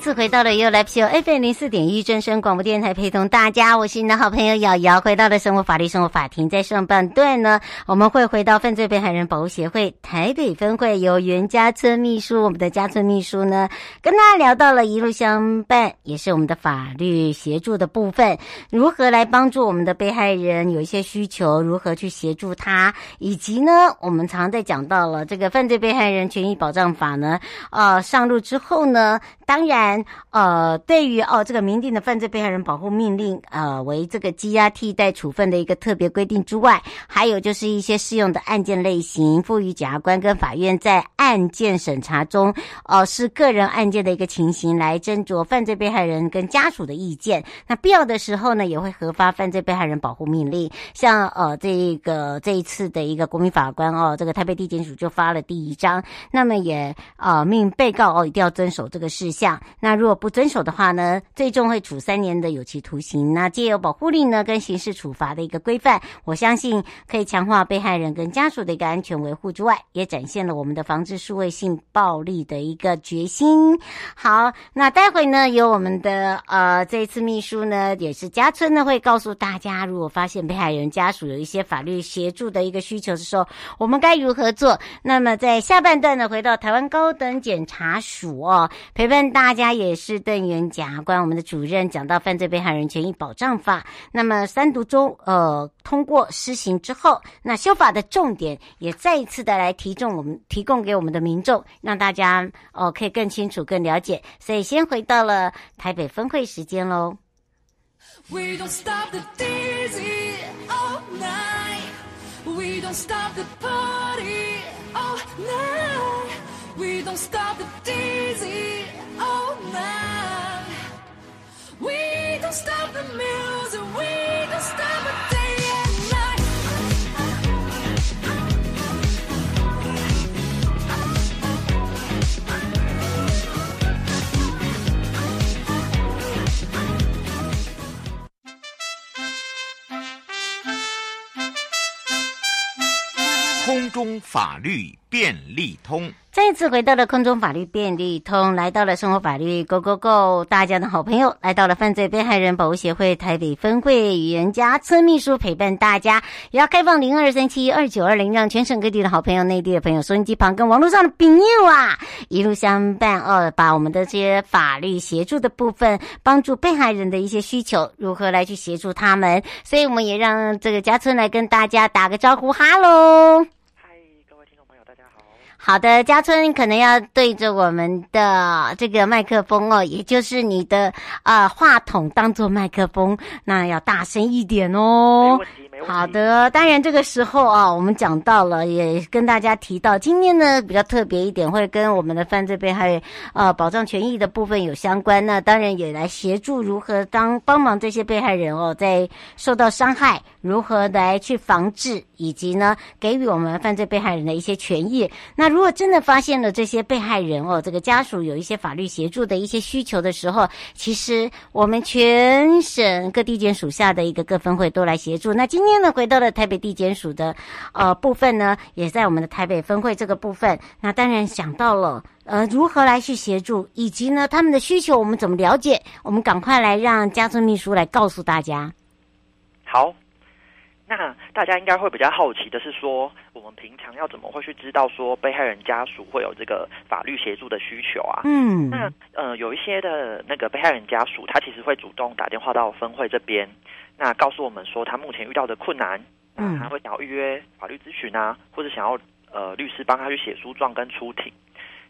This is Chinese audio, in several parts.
次回到了 You Live Show FM 零四点一正声广播电台，陪同大家，我是你的好朋友瑶瑶。回到了生活法律生活法庭，在上半段呢，我们会回到犯罪被害人保护协会台北分会，由袁家村秘书，我们的家村秘书呢，跟大家聊到了一路相伴，也是我们的法律协助的部分，如何来帮助我们的被害人有一些需求，如何去协助他，以及呢，我们常常在讲到了这个犯罪被害人权益保障法呢，呃，上路之后呢，当然。呃，对于哦，这个明定的犯罪被害人保护命令，呃，为这个羁押替代处分的一个特别规定之外，还有就是一些适用的案件类型，赋予检察官跟法院在案件审查中，哦、呃，是个人案件的一个情形来斟酌犯罪被害人跟家属的意见。那必要的时候呢，也会核发犯罪被害人保护命令。像呃，这个这一次的一个国民法官哦，这个台北地检署就发了第一章，那么也呃命被告哦一定要遵守这个事项。那如果不遵守的话呢，最终会处三年的有期徒刑。那借由保护令呢，跟刑事处罚的一个规范，我相信可以强化被害人跟家属的一个安全维护之外，也展现了我们的防治数位性暴力的一个决心。好，那待会呢，由我们的呃这一次秘书呢，也是家村呢，会告诉大家，如果发现被害人家属有一些法律协助的一个需求的时候，我们该如何做？那么在下半段呢，回到台湾高等检察署哦，陪伴大家。他也是邓元检察官，我们的主任讲到《犯罪被害人权益保障法》，那么三读中呃通过施行之后，那修法的重点也再一次的来提供我们提供给我们的民众，让大家哦、呃、可以更清楚、更了解。所以先回到了台北分会时间喽。We don't stop the dizzy all night. We don't stop the party all night. We don't stop the dizzy. We don't stop the music, we don't stop a day. 空中法律便利通。再次回到了空中法律便利通，来到了生活法律 Go Go Go，大家的好朋友来到了犯罪被害人保护协会台北分会，袁家村秘书陪伴大家，也要开放零二三七二九二零，让全省各地的好朋友、内地的朋友、收音机旁跟网络上的朋友啊，一路相伴哦，把我们的这些法律协助的部分，帮助被害人的一些需求，如何来去协助他们，所以我们也让这个家村来跟大家打个招呼，哈喽。好的，家村可能要对着我们的这个麦克风哦，也就是你的啊、呃、话筒当做麦克风，那要大声一点哦。好的，当然这个时候啊，我们讲到了，也跟大家提到，今天呢比较特别一点，会跟我们的犯罪被害呃保障权益的部分有相关。那当然也来协助如何当帮忙这些被害人哦，在受到伤害，如何来去防治，以及呢给予我们犯罪被害人的一些权益。那如果真的发现了这些被害人哦，这个家属有一些法律协助的一些需求的时候，其实我们全省各地检署下的一个各分会都来协助。那今呢，回到了台北地检署的呃部分呢，也在我们的台北分会这个部分。那当然想到了呃如何来去协助，以及呢他们的需求我们怎么了解？我们赶快来让家村秘书来告诉大家。好。那大家应该会比较好奇的是说，我们平常要怎么会去知道说被害人家属会有这个法律协助的需求啊？嗯，那呃有一些的那个被害人家属，他其实会主动打电话到分会这边，那告诉我们说他目前遇到的困难，嗯，他会想要预约法律咨询啊，或者想要呃律师帮他去写诉状跟出庭。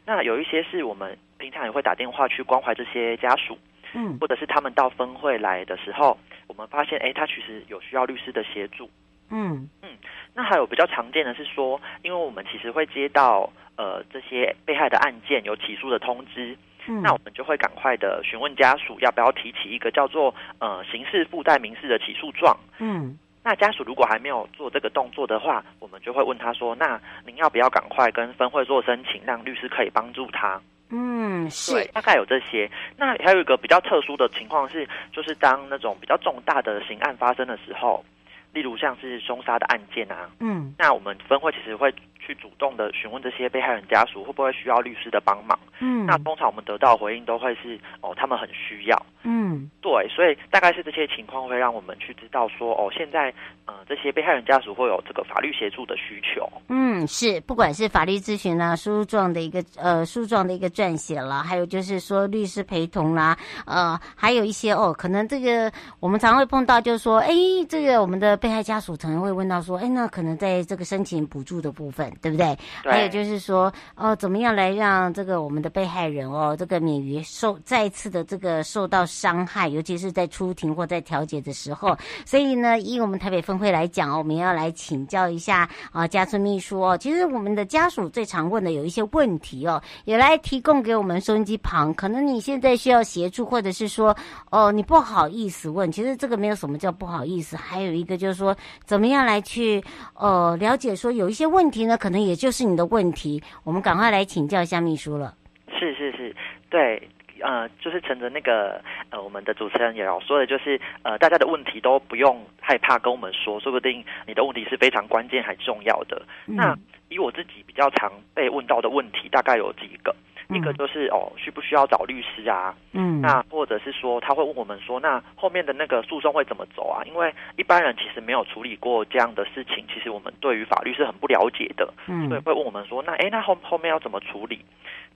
那有一些是我们平常也会打电话去关怀这些家属，嗯，或者是他们到分会来的时候，我们发现，哎，他其实有需要律师的协助，嗯嗯。那还有比较常见的是说，因为我们其实会接到呃这些被害的案件有起诉的通知，嗯，那我们就会赶快的询问家属要不要提起一个叫做呃刑事附带民事的起诉状，嗯。那家属如果还没有做这个动作的话，我们就会问他说：“那您要不要赶快跟分会做申请，让律师可以帮助他？”嗯，是，对，大概有这些。那还有一个比较特殊的情况是，就是当那种比较重大的刑案发生的时候，例如像是凶杀的案件啊，嗯，那我们分会其实会去主动的询问这些被害人家属会不会需要律师的帮忙。嗯，那通常我们得到的回应都会是哦，他们很需要。嗯，对，所以大概是这些情况会让我们去知道说，哦，现在呃，这些被害人家属会有这个法律协助的需求。嗯，是，不管是法律咨询啦、诉状的一个呃诉状的一个撰写啦，还有就是说律师陪同啦，呃，还有一些哦，可能这个我们常会碰到，就是说，哎，这个我们的被害家属常常会问到说，哎，那可能在这个申请补助的部分，对不对？对。还有就是说，哦，怎么样来让这个我们的被害人哦，这个免于受再次的这个受到。伤害，尤其是在出庭或在调解的时候，所以呢，以我们台北分会来讲哦，我们要来请教一下啊，家村秘书哦。其实我们的家属最常问的有一些问题哦，也来提供给我们收音机旁。可能你现在需要协助，或者是说哦，你不好意思问。其实这个没有什么叫不好意思，还有一个就是说，怎么样来去呃了解说有一些问题呢，可能也就是你的问题。我们赶快来请教一下秘书了。是是是，对。呃，就是趁着那个呃，我们的主持人也要说的，就是呃，大家的问题都不用害怕跟我们说，说不定你的问题是非常关键还重要的。嗯、那以我自己比较常被问到的问题，大概有几个，嗯、一个就是哦，需不需要找律师啊？嗯，那或者是说他会问我们说，那后面的那个诉讼会怎么走啊？因为一般人其实没有处理过这样的事情，其实我们对于法律是很不了解的，嗯，所以会问我们说，那哎，那后后面要怎么处理？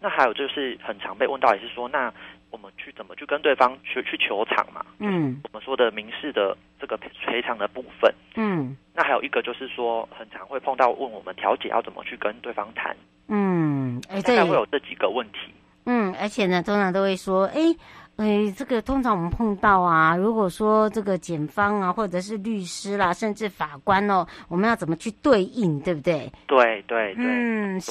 那还有就是很常被问到，也是说，那我们去怎么去跟对方去去求偿嘛？嗯，我们说的民事的这个赔偿的部分。嗯，那还有一个就是说，很常会碰到问我们调解要怎么去跟对方谈。嗯，哎，大概会有这几个问题。嗯，而且呢，通常都会说，哎。哎，这个通常我们碰到啊，如果说这个检方啊，或者是律师啦，甚至法官哦，我们要怎么去对应，对不对？对对对，嗯，是。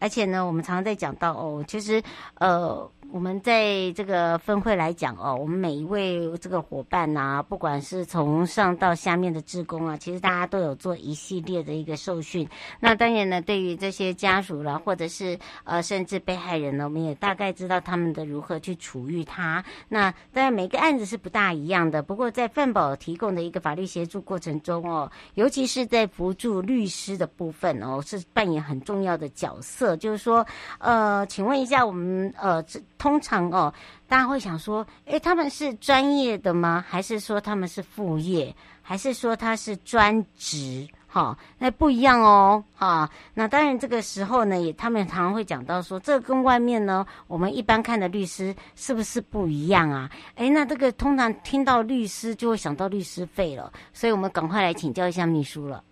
而且呢，我们常常在讲到哦，其实呃。我们在这个分会来讲哦，我们每一位这个伙伴呐、不管是从上到下面的职工啊，其实大家都有做一系列的一个受训。那当然呢，对于这些家属啦，或者是呃甚至被害人呢，我们也大概知道他们的如何去处遇他。那当然每个案子是不大一样的，不过在范保提供的一个法律协助过程中哦，尤其是在辅助律师的部分哦，是扮演很重要的角色。就是说，呃，请问一下我们呃这。通常哦，大家会想说，诶，他们是专业的吗？还是说他们是副业？还是说他是专职？哈、那不一样哦，哈、那当然，这个时候呢，也他们常常会讲到说，这跟外面呢，我们一般看的律师是不是不一样啊？诶，那这个通常听到律师就会想到律师费了，所以我们赶快来请教一下秘书了。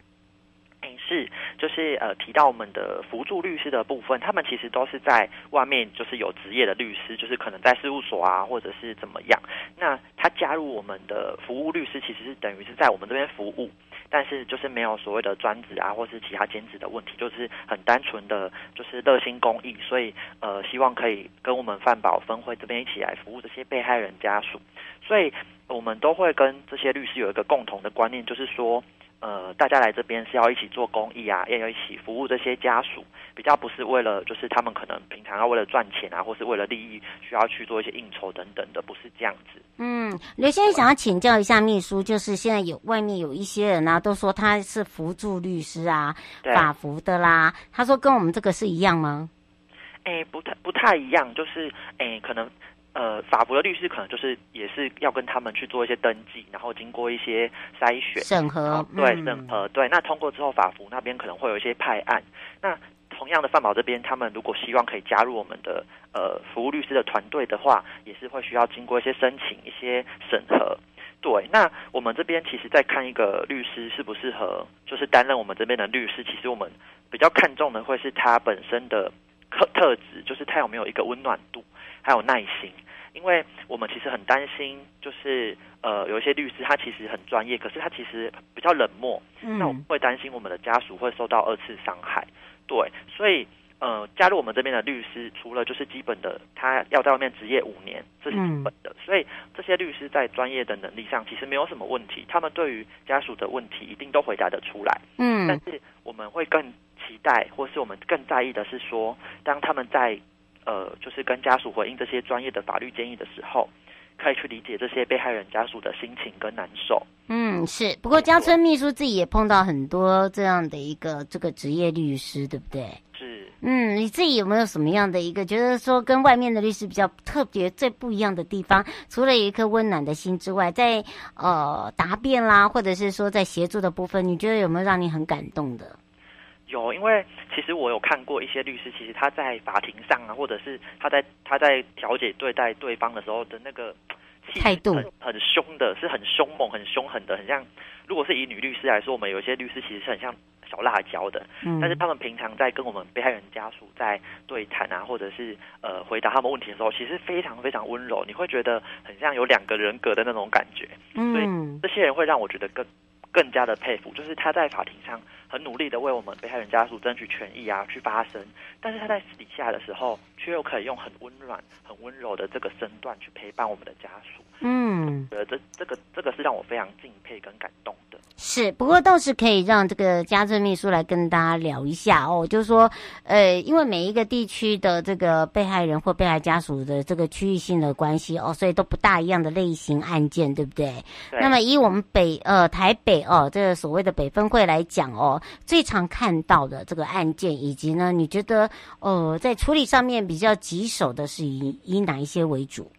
就是呃，提到我们的辅助律师的部分，他们其实都是在外面，就是有职业的律师，就是可能在事务所啊，或者是怎么样。那他加入我们的服务律师，其实是等于是在我们这边服务，但是就是没有所谓的专职啊，或是其他兼职的问题，就是很单纯的，就是热心公益，所以呃，希望可以跟我们犯保分会这边一起来服务这些被害人家属。所以我们都会跟这些律师有一个共同的观念，就是说。呃，大家来这边是要一起做公益啊，要一起服务这些家属，比较不是为了就是他们可能平常要为了赚钱啊，或是为了利益需要去做一些应酬等等的，不是这样子。嗯，刘先生想要请教一下秘书，就是现在有外面有一些人啊，都说他是辅助律师啊，法服的啦，他说跟我们这个是一样吗？哎，不太不太一样，就是哎，可能。呃，法服的律师可能就是也是要跟他们去做一些登记，然后经过一些筛选审核，对审核对。那通过之后，法服那边可能会有一些派案。那同样的，范宝这边他们如果希望可以加入我们的呃服务律师的团队的话，也是会需要经过一些申请、一些审核。对，那我们这边其实在看一个律师适不适合，就是担任我们这边的律师。其实我们比较看重的会是他本身的特特质，就是他有没有一个温暖度，还有耐心。因为我们其实很担心，就是呃，有一些律师他其实很专业，可是他其实比较冷漠。嗯，那我们会担心我们的家属会受到二次伤害。对，所以呃，加入我们这边的律师，除了就是基本的，他要在外面执业五年，这是基本的。嗯，所以这些律师在专业的能力上其实没有什么问题，他们对于家属的问题一定都回答得出来。嗯，但是我们会更期待，或是我们更在意的是说，当他们在呃，就是跟家属回应这些专业的法律建议的时候，可以去理解这些被害人家属的心情跟难受。嗯，是。不过江村秘书自己也碰到很多这样的一个这个职业律师，对不对？是。嗯，你自己有没有什么样的一个觉得说跟外面的律师比较特别、最不一样的地方？除了一颗温暖的心之外，在呃答辩啦，或者是说在协助的部分，你觉得有没有让你很感动的？有，因为其实我有看过一些律师，其实他在法庭上啊，或者是他在他在调解对待对方的时候的那个态度很凶的，是很凶猛、很凶狠的，很像。如果是以女律师来说，我们有一些律师其实是很像小辣椒的，嗯，但是他们平常在跟我们被害人家属在对谈啊，或者是呃回答他们问题的时候，其实非常非常温柔，你会觉得很像有两个人格的那种感觉。嗯，所以这些人会让我觉得更。更加的佩服，就是他在法庭上很努力的为我们被害人家属争取权益啊，去发声，但是他在私底下的时候，却又可以用很温暖、很温柔的这个身段去陪伴我们的家属。嗯，呃，这这个这个是让我非常敬佩跟感动的。是，不过倒是可以让这个家政秘书来跟大家聊一下哦，就是说，呃，因为每一个地区的这个被害人或被害家属的这个区域性的关系哦，所以都不大一样的类型案件，对不对？对。那么以我们北呃台北哦这个所谓的北分会来讲哦，最常看到的这个案件，以及呢，你觉得呃在处理上面比较棘手的是以以哪一些为主？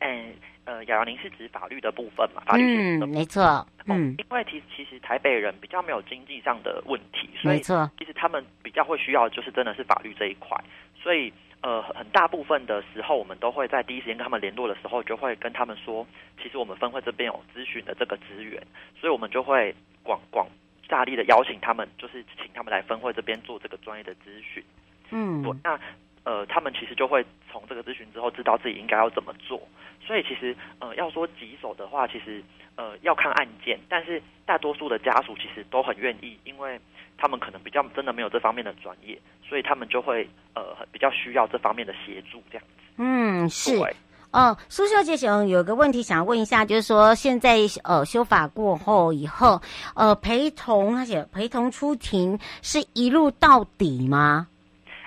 嗯。呃，雅瑶，您是指法律的部分嘛？法律的部分，嗯，没错。嗯，因为其实其实台北人比较没有经济上的问题，所以其实他们比较会需要就是真的是法律这一块。所以呃，很大部分的时候，我们都会在第一时间跟他们联络的时候，就会跟他们说，其实我们分会这边有咨询的这个资源，所以我们就会广广大力的邀请他们，就是请他们来分会这边做这个专业的咨询。嗯，那。呃，他们其实就会从这个咨询之后知道自己应该要怎么做，所以其实呃要说棘手的话，其实呃要看案件，但是大多数的家属其实都很愿意，因为他们可能比较真的没有这方面的专业，所以他们就会呃比较需要这方面的协助这样子。嗯，是哦，苏小姐想有个问题想问一下，就是说现在呃修法过后以后，呃陪同而且陪同出庭是一路到底吗？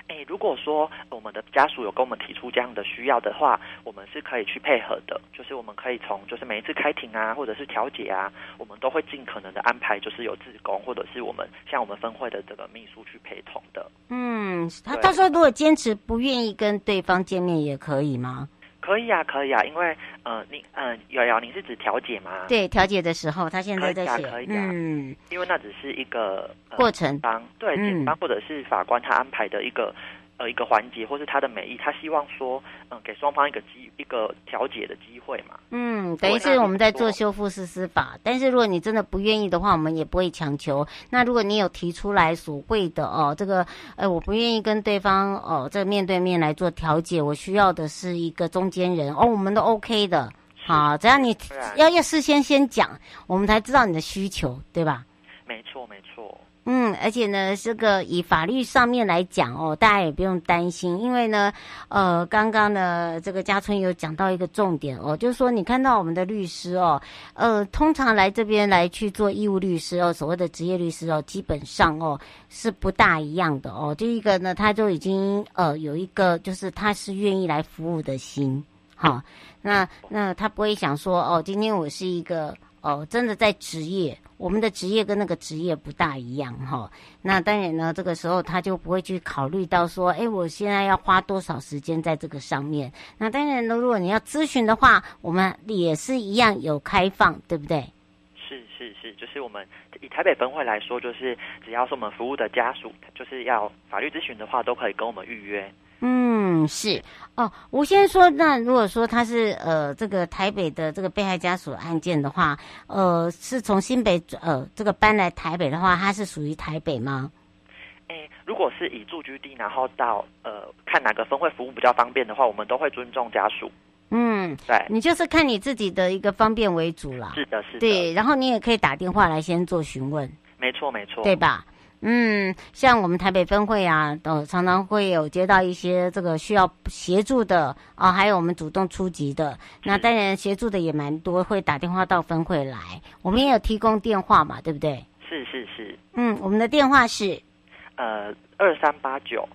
哎，如果说我们的家属有跟我们提出这样的需要的话，我们是可以去配合的。就是我们可以从就是每一次开庭啊，或者是调解啊，我们都会尽可能的安排，就是有志工或者是我们像我们分会的这个秘书去陪同的。嗯，他他说如果坚持不愿意跟对方见面也可以吗？可以啊，可以啊，因为呃，你呃，瑶瑶，你是指调解吗？对，调解的时候，他现在在写，可以啊，嗯，因为那只是一个、呃、过程，方对，检方或者是法官他安排的一个。呃，一个环节，或是他的美意，他希望说，嗯，给双方一个机一个调解的机会嘛。嗯，等于是我们在做修复式司法，但是如果你真的不愿意的话，我们也不会强求。那如果你有提出来所谓的哦，这个，呃，我不愿意跟对方哦，这个面对面来做调解，我需要的是一个中间人哦，我们都 OK 的。好，只要你要要事先先讲，我们才知道你的需求，对吧？没错，没错。嗯，而且呢，这个以法律上面来讲哦，大家也不用担心，因为呢，呃，刚刚呢，这个家春有讲到一个重点哦，就是说你看到我们的律师哦，呃，通常来这边来去做义务律师哦，所谓的职业律师哦，基本上哦是不大一样的哦。第一个呢，他就已经呃有一个就是他是愿意来服务的心，好，那那他不会想说哦，今天我是一个。哦，真的在职业，我们的职业跟那个职业不大一样哈。那当然呢，这个时候他就不会去考虑到说，哎，我现在要花多少时间在这个上面。那当然呢，如果你要咨询的话，我们也是一样有开放，对不对？是是是，就是我们以台北分会来说，就是只要是我们服务的家属，就是要法律咨询的话，都可以跟我们预约。嗯，是哦。我先说，那如果说他是呃这个台北的这个被害家属案件的话，呃，是从新北呃这个搬来台北的话，他是属于台北吗？诶、如果是以住居地，然后到呃看哪个分会服务比较方便的话，我们都会尊重家属。嗯，对，你就是看你自己的一个方便为主啦。是的，是的。对，然后你也可以打电话来先做询问。没错，没错。对吧？嗯，像我们台北分会啊，都常常会有接到一些这个需要协助的啊，还有我们主动出击的。那当然协助的也蛮多，会打电话到分会来。我们也有提供电话嘛，对不对？是是是。嗯，我们的电话是呃二三八九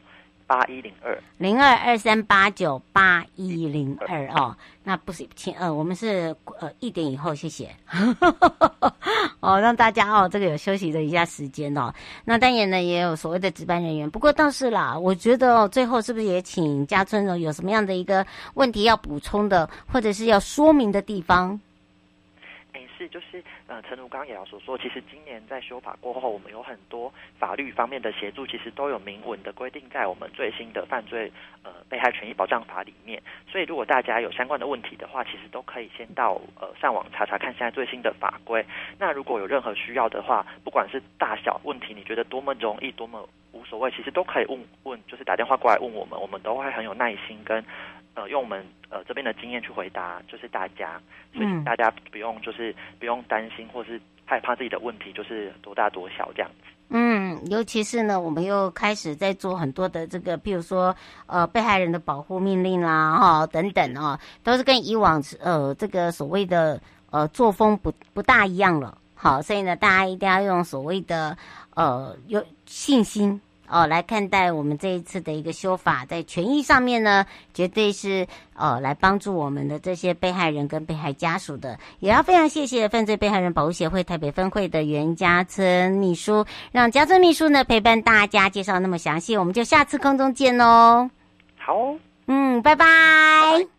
八一零二零二二三八九八一零二哦。那不是请呃，我们是呃一点以后，谢谢。哦，让大家哦，这个有休息的一下时间哦。那当然呢，也有所谓的值班人员。不过倒是啦，我觉得哦，最后是不是也请家春呢？有什么样的一个问题要补充的，或者是要说明的地方？是，就是呃，陈如刚也要所说，其实今年在修法过后，我们有很多法律方面的协助，其实都有明文的规定在我们最新的犯罪呃被害权益保障法里面。所以，如果大家有相关的问题的话，其实都可以先到呃上网查查看现在最新的法规。那如果有任何需要的话，不管是大小问题，你觉得多么容易，多么无所谓，其实都可以问问，就是打电话过来问我们，我们都会很有耐心跟。呃，用我们呃这边的经验去回答，就是大家，所以大家不用就是不用担心或是害怕自己的问题，就是多大多小这样子。嗯，尤其是呢，我们又开始在做很多的这个，譬如说呃被害人的保护命令啦，哈等等啊，都是跟以往呃这个所谓的呃作风不不大一样了。好，所以呢，大家一定要用所谓的呃有信心。哦，来看待我们这一次的一个修法，在权益上面呢，绝对是呃来帮助我们的这些被害人跟被害家属的。也要非常谢谢犯罪被害人保护协会台北分会的袁家村秘书，让家村秘书呢陪伴大家介绍那么详细，我们就下次空中见哦。好，嗯，拜拜。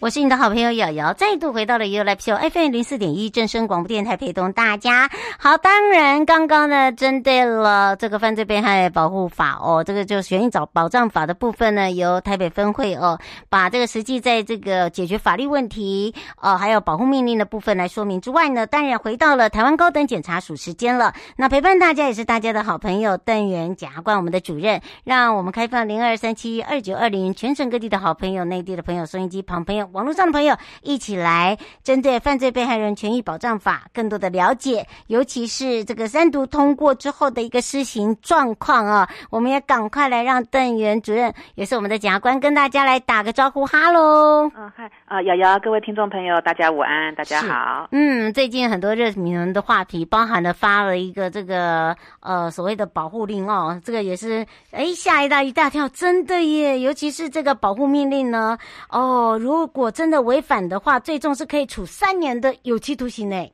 我是你的好朋友瑶瑶，再度回到了 You Live Show FM 零四点一正声广播电台，陪同大家。好，当然刚刚呢，针对了这个犯罪被害保护法哦，这个就权益找保障法的部分呢，由台北分会哦，把这个实际在这个解决法律问题哦，还有保护命令的部分来说明之外呢，当然回到了台湾高等检察署时间了。那陪伴大家也是大家的好朋友邓元检察官，我们的主任，让我们开放零二三七二九二零，全省各地的好朋友，内地的朋友，收音机旁朋友。网络上的朋友一起来针对犯罪被害人权益保障法更多的了解，尤其是这个三读通过之后的一个施行状况啊，我们也赶快来让邓元主任，也是我们的检察官，跟大家来打个招呼，哈喽。嗯，嗨，啊，瑶瑶，各位听众朋友，大家午安，大家好。嗯，最近很多热门的话题，包含了发了一个这个呃所谓的保护令哦，这个也是哎吓一大一大跳，真的耶，尤其是这个保护命令呢，哦，如果如果真的。违反的话，最终是可以处三年的有期徒刑呢。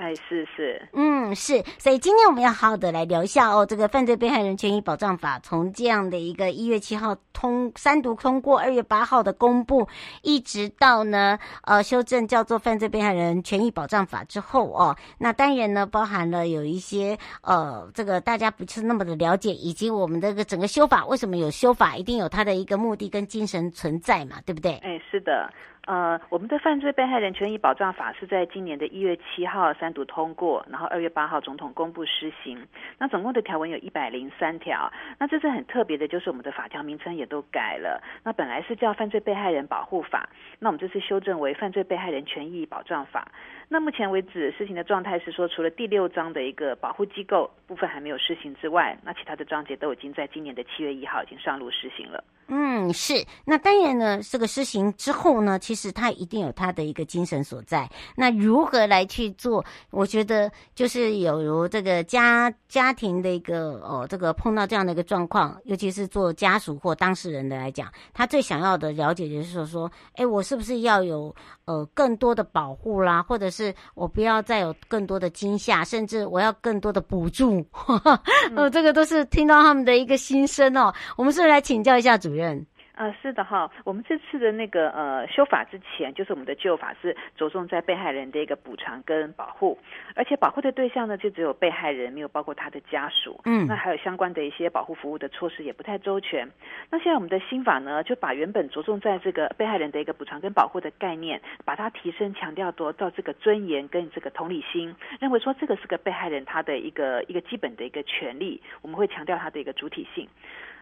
哎，是是，嗯，是，所以今天我们要好好的来聊一下哦，这个犯罪被害人权益保障法从这样的一个一月七号通三读通过，二月八号的公布，一直到呢呃修正叫做犯罪被害人权益保障法之后哦，那当然呢包含了有一些呃这个大家不是那么的了解，以及我们这个整个修法为什么有修法，一定有它的一个目的跟精神存在嘛，对不对？哎，是的。呃，我们的犯罪被害人权益保障法是在今年的一月七号三读通过，然后二月八号总统公布施行。那总共的条文有一百零三条。那这次很特别的，就是我们的法条名称也都改了。那本来是叫犯罪被害人保护法，那我们这次修正为犯罪被害人权益保障法。那目前为止施行的状态是说，除了第六章的一个保护机构部分还没有施行之外，那其他的章节都已经在今年的七月一号已经上路施行了。嗯，是。那当然呢，这个施行之后呢，其实。它一定有他的一个精神所在。那如何来去做？我觉得就是有如这个家家庭的一个哦，这个碰到这样的一个状况，尤其是做家属或当事人的来讲，他最想要的了解就是说说，哎，我是不是要有呃更多的保护啦，或者是我不要再有更多的惊吓，甚至我要更多的补助。呃，这个都是听到他们的一个心声哦。我们是来请教一下主任？呃，是的哈，我们这次的那个呃修法之前，就是我们的旧法是着重在被害人的一个补偿跟保护，而且保护的对象呢就只有被害人，没有包括他的家属。嗯，那还有相关的一些保护服务的措施也不太周全。那现在我们的新法呢，就把原本着重在这个被害人的一个补偿跟保护的概念，把它提升强调多到这个尊严跟这个同理心，认为说这个是个被害人他的一个一个基本的一个权利，我们会强调他的一个主体性。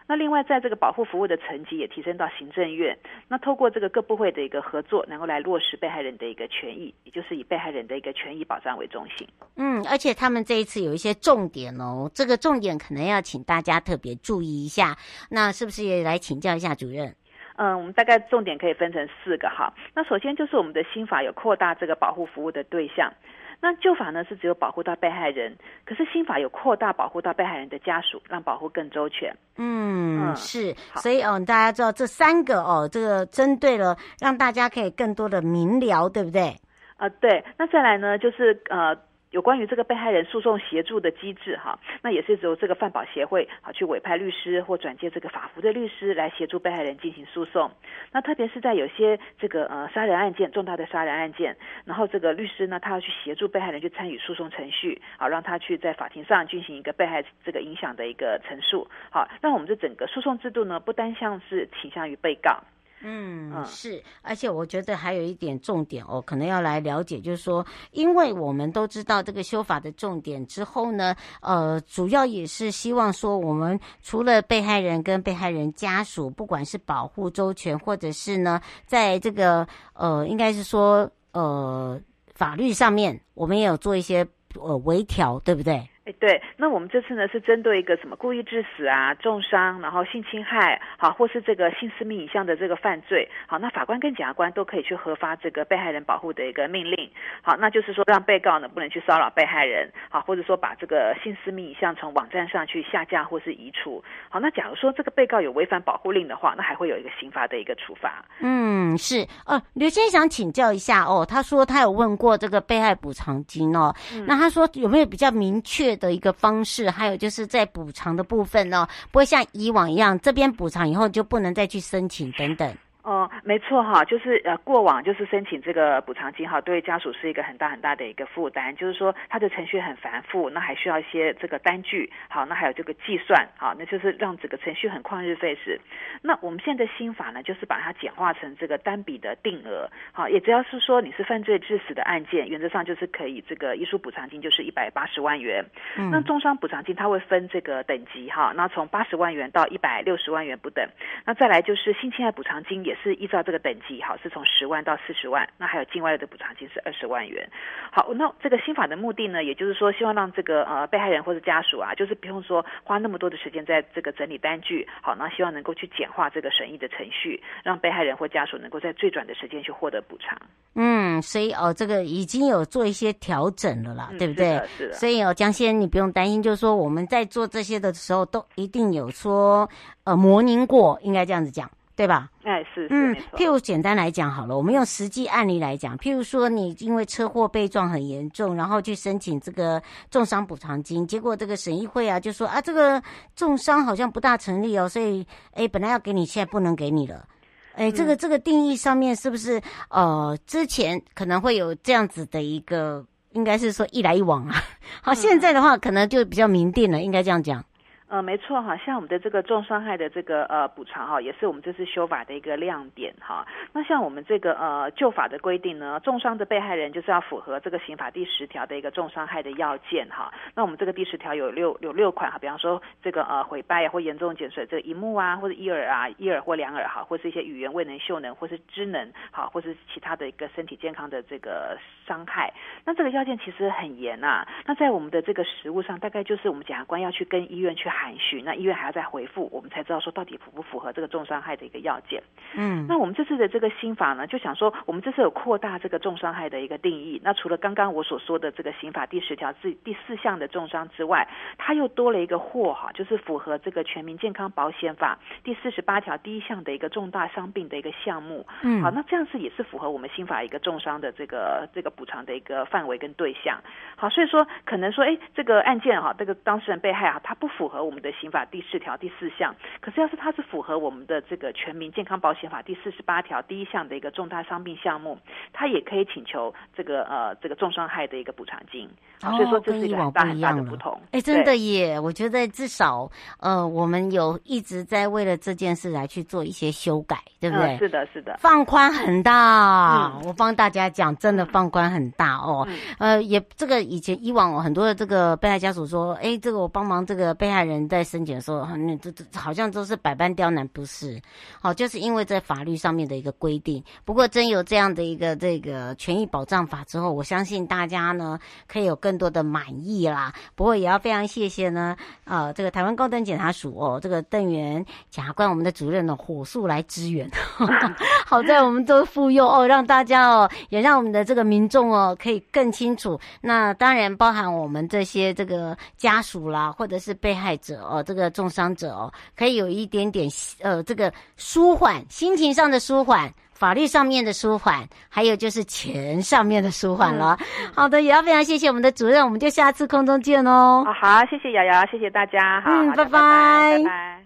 那另外，在这个保护服务的层级也提升到行政院。那透过这个各部会的一个合作，能够来落实被害人的一个权益，也就是以被害人的一个权益保障为中心。嗯，而且他们这一次有一些重点哦，这个重点可能要请大家特别注意一下。那是不是也来请教一下主任？嗯，我们大概重点可以分成四个哈。那首先就是我们的新法有扩大这个保护服务的对象。那旧法呢是只有保护到被害人，可是新法有扩大保护到被害人的家属，让保护更周全。嗯，嗯是，所以哦，大家知道这三个哦，这个针对了让大家可以更多的明了，对不对？啊、呃，对。那再来呢，就是呃。有关于这个被害人诉讼协助的机制，哈，那也是由这个范保协会啊去委派律师或转介这个法服的律师来协助被害人进行诉讼。那特别是在有些这个呃杀人案件、重大的杀人案件，然后这个律师呢，他要去协助被害人去参与诉讼程序，啊，让他去在法庭上进行一个被害这个影响的一个陈述，好，那我们这整个诉讼制度呢，不单像是倾向于被告。嗯，是，而且我觉得还有一点重点哦，可能要来了解，就是说，因为我们都知道这个修法的重点之后呢，呃，主要也是希望说，我们除了被害人跟被害人家属，不管是保护周全，或者是呢，在这个呃，应该是说呃，法律上面，我们也有做一些呃微调，对不对？哎，对，那我们这次呢是针对一个什么故意致死啊、重伤，然后性侵害，好，或是这个性私密影像的这个犯罪，好，那法官跟检察官都可以去核发这个被害人保护的一个命令，好，那就是说让被告呢不能去骚扰被害人，好，或者说把这个性私密影像从网站上去下架或是移除，好，那假如说这个被告有违反保护令的话，那还会有一个刑罚的一个处罚。嗯，是，呃，刘先生想请教一下哦，他说他有问过这个被害补偿金哦，嗯、那他说有没有比较明确的一个方式，还有就是在补偿的部分呢，不会像以往一样，这边补偿以后就不能再去申请等等。哦，没错哈，就是呃，过往就是申请这个补偿金哈，对家属是一个很大很大的一个负担，就是说他的程序很繁复，那还需要一些这个单据，好，那还有这个计算，好，那就是让整个程序很旷日费时。那我们现在的新法呢，就是把它简化成这个单笔的定额，好，也只要是说你是犯罪致死的案件，原则上就是可以这个遗属补偿金就是一百八十万元。嗯。那重伤补偿金它会分这个等级哈，那从八十万元到一百六十万元不等。那再来就是性侵害补偿金也。是依照这个等级，好，是从十万到四十万，那还有境外的补偿金是二十万元。好，那这个新法的目的呢，也就是说，希望让这个呃被害人或者家属啊，就是不用说花那么多的时间在这个整理单据，好，那希望能够去简化这个审议的程序，让被害人或家属能够在最短的时间去获得补偿。嗯，所以哦，这个已经有做一些调整了啦，嗯、对不对？是的，是的。所以哦，江先生，你不用担心，就是说我们在做这些的时候，都一定有说呃模拟过，应该这样子讲。对吧？哎，是，是嗯，譬如简单来讲好了，我们用实际案例来讲，譬如说你因为车祸被撞很严重，然后去申请这个重伤补偿金，结果这个审议会啊就说啊，这个重伤好像不大成立哦，所以哎，本来要给你，现在不能给你了。哎，这个这个定义上面是不是呃，之前可能会有这样子的一个，应该是说一来一往啊。好，现在的话可能就比较明定了，应该这样讲。呃，没错哈，像我们的这个重伤害的这个呃补偿哈，也是我们这次修法的一个亮点哈。那像我们这个呃旧法的规定呢，重伤的被害人就是要符合这个刑法第十条的一个重伤害的要件哈。那我们这个第十条有六有六款哈，比方说这个呃毁败或严重减损这个萤幕啊，或者一耳啊，一耳或两耳哈，或是一些语言未能、嗅能或是知能哈，或是其他的一个身体健康的这个伤害。那这个要件其实很严啊。那在我们的这个实务上，大概就是我们检察官要去跟医院去函询，那医院还要再回复，我们才知道说到底符不符合这个重伤害的一个要件。嗯，那我们这次的这个新法呢，就想说，我们这次有扩大这个重伤害的一个定义。那除了刚刚我所说的这个刑法第十条第第四项的重伤之外，它又多了一个或哈，就是符合这个全民健康保险法第四十八条第一项的一个重大伤病的一个项目。嗯，好，那这样子也是符合我们新法一个重伤的这个这个补偿的一个范围跟对象。好，所以说可能说，哎，这个案件哈，这个当事人被害啊，他不符合我们的刑法第四条第四项，可是要是他是符合我们的这个全民健康保险法第四十八条第一项的一个重大伤病项目，他也可以请求这个呃这个重伤害的一个补偿金。好，所以说这是一个很大很大的不同。哎，真的耶，我觉得至少呃我们有一直在为了这件事来去做一些修改，对不对？嗯，是的，是的，放宽很大。嗯，我帮大家讲，真的放宽很大哦。嗯，呃，也这个以前以往很多的这个被害家属说，哎，这个我帮忙这个被害人在申请的时候，那这这好像都是百般刁难，不是？好，就是因为在法律上面的一个规定。不过真有这样的一个这个权益保障法之后，我相信大家呢可以有更多的满意啦。不过也要非常谢谢呢，呃，这个台湾高等检察署哦，这个邓元检察官我们的主任呢火速来支援。好在我们都妇幼哦，让大家哦，也让我们的这个民众哦可以更清楚。那当然包含我们这些这个家属啦，或者是被害者哦，这个重伤者哦，可以有一点点呃这个舒缓心情上的舒缓。法律上面的舒缓，还有就是钱上面的舒缓了。嗯、好的，也要非常谢谢我们的主任，我们就下次空中见哦。好，好，谢谢瑶瑶，谢谢大家。好，嗯，好拜拜，拜拜。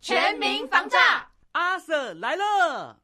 全民防诈，阿 Sir 来了。